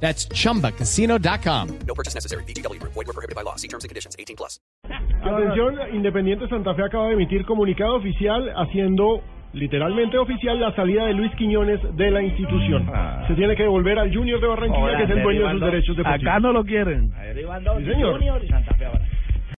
That's chumbacasino.com. No purchase necessary. BGW. Void were prohibited by law. See terms and conditions. 18 plus. Atención, Independiente Santa Fe acaba de emitir comunicado oficial haciendo literalmente oficial la salida de Luis Quiñones de la institución. Se tiene que devolver al Junior de Barranquilla, que es el dueño de sus derechos deportivos. Acá no lo quieren. Sí, señor.